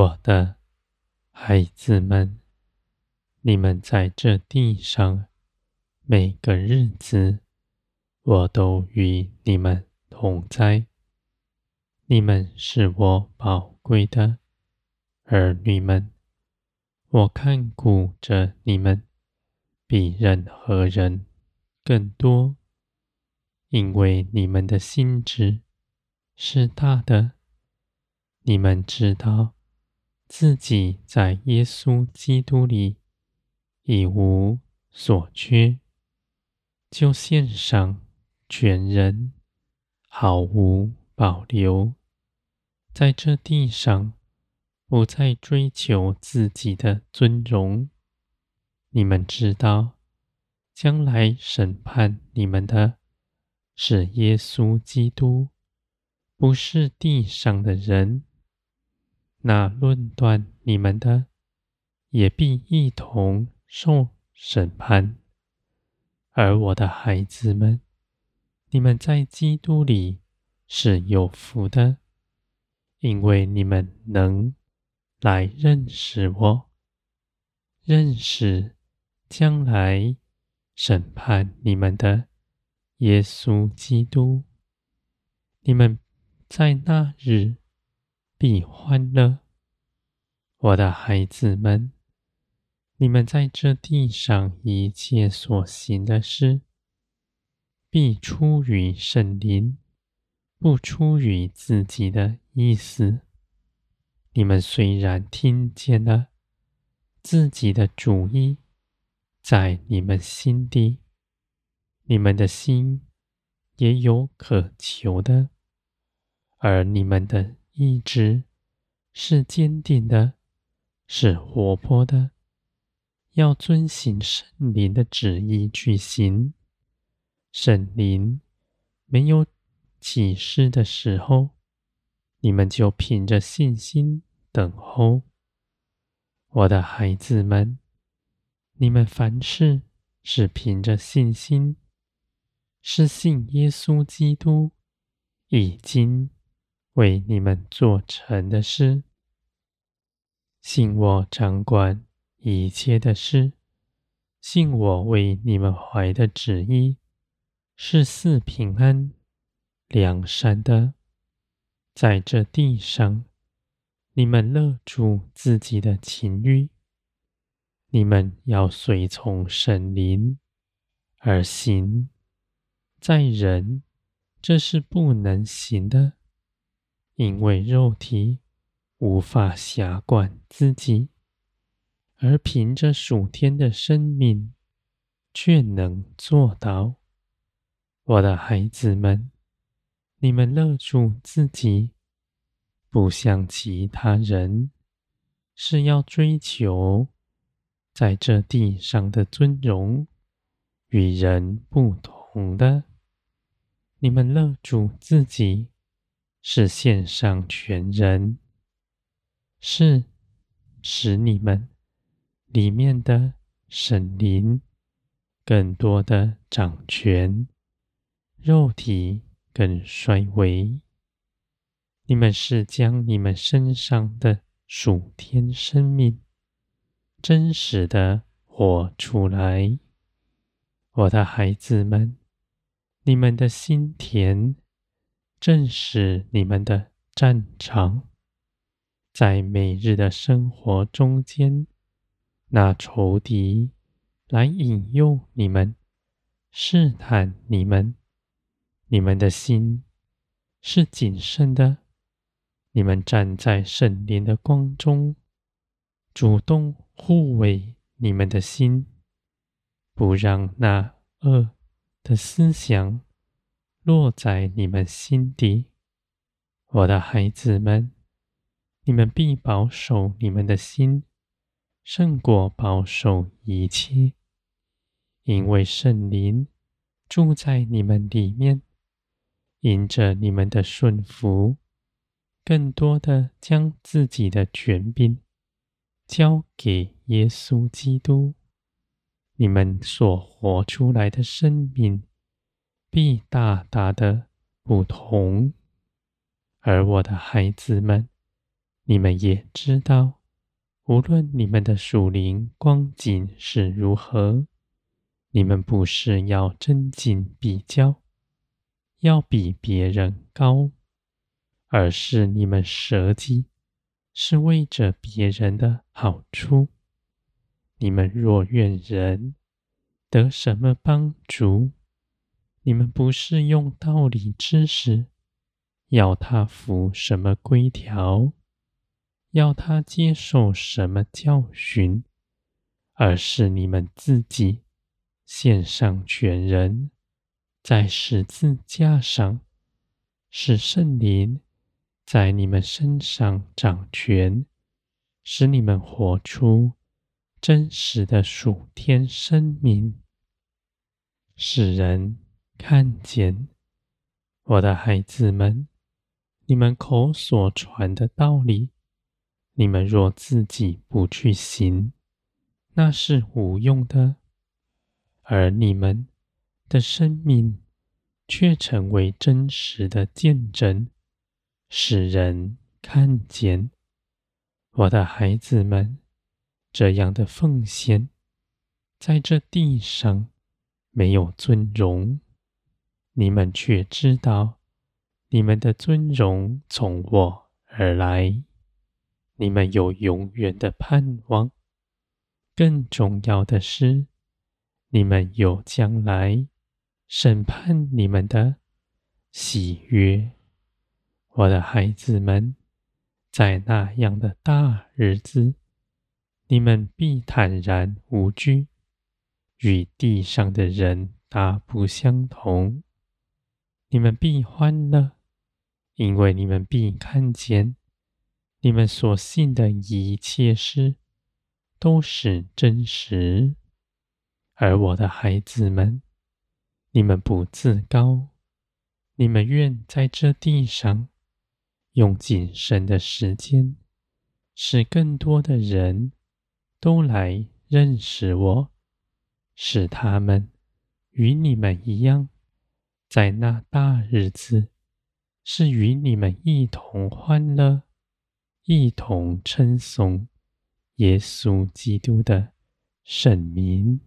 我的孩子们，你们在这地上每个日子，我都与你们同在。你们是我宝贵的儿女们，我看顾着你们，比任何人更多，因为你们的心智是大的。你们知道自己在耶稣基督里已无所缺，就献上全人，毫无保留。在这地上，不再追求自己的尊荣。你们知道，将来审判你们的，是耶稣基督，不是地上的人。那论断你们的，也必一同受审判。而我的孩子们，你们在基督里是有福的。因为你们能来认识我，认识将来审判你们的耶稣基督，你们在那日必欢乐。我的孩子们，你们在这地上一切所行的事，必出于圣灵。不出于自己的意思。你们虽然听见了自己的主意在你们心底，你们的心也有渴求的，而你们的意志是坚定的，是活泼的，要遵行圣灵的旨意去行。圣灵没有启示的时候，你们就凭着信心等候。我的孩子们，你们凡事是凭着信心，是信耶稣基督已经为你们做成的事，信我掌管一切的事，信我为你们怀的旨意是四平安。良善的，在这地上，你们勒住自己的情欲，你们要随从神灵而行。在人，这是不能行的，因为肉体无法辖管自己，而凭着属天的生命，却能做到。我的孩子们。你们勒住自己，不像其他人，是要追求在这地上的尊荣，与人不同的。你们勒住自己，是献上全人，是使你们里面的神灵更多的掌权，肉体。更衰微。你们是将你们身上的属天生命真实的活出来，我的孩子们，你们的心田正是你们的战场，在每日的生活中间，那仇敌来引诱你们，试探你们。你们的心是谨慎的，你们站在圣灵的光中，主动护卫你们的心，不让那恶的思想落在你们心底。我的孩子们，你们必保守你们的心，胜过保守一切，因为圣灵住在你们里面。因着你们的顺服，更多的将自己的权柄交给耶稣基督，你们所活出来的生命必大大的不同。而我的孩子们，你们也知道，无论你们的属灵光景是如何，你们不是要争竞比较，要比别人高，而是你们舍己，是为着别人的好处。你们若愿人得什么帮助，你们不是用道理知识，要他服什么规条，要他接受什么教训，而是你们自己献上全人，在十字架上，使圣灵在你们身上掌权，使你们活出真实的属天生命，使人看见。我的孩子们，你们口所传的道理，你们若自己不去行，那是无用的；而你们的生命却成为真实的见证，使人看见。我的孩子们。这样的奉献，在这地上没有尊荣，你们却知道，你们的尊荣从我而来。你们有永远的盼望，更重要的是，你们有将来审判你们的喜悦。我的孩子们，在那样的大日子。你们必坦然无惧，与地上的人大不相同。你们必欢乐，因为你们必看见，你们所信的一切事都是真实。而我的孩子们，你们不自高，你们愿在这地上用仅剩的时间，使更多的人。都来认识我，使他们与你们一样，在那大日子，是与你们一同欢乐，一同称颂耶稣基督的圣名。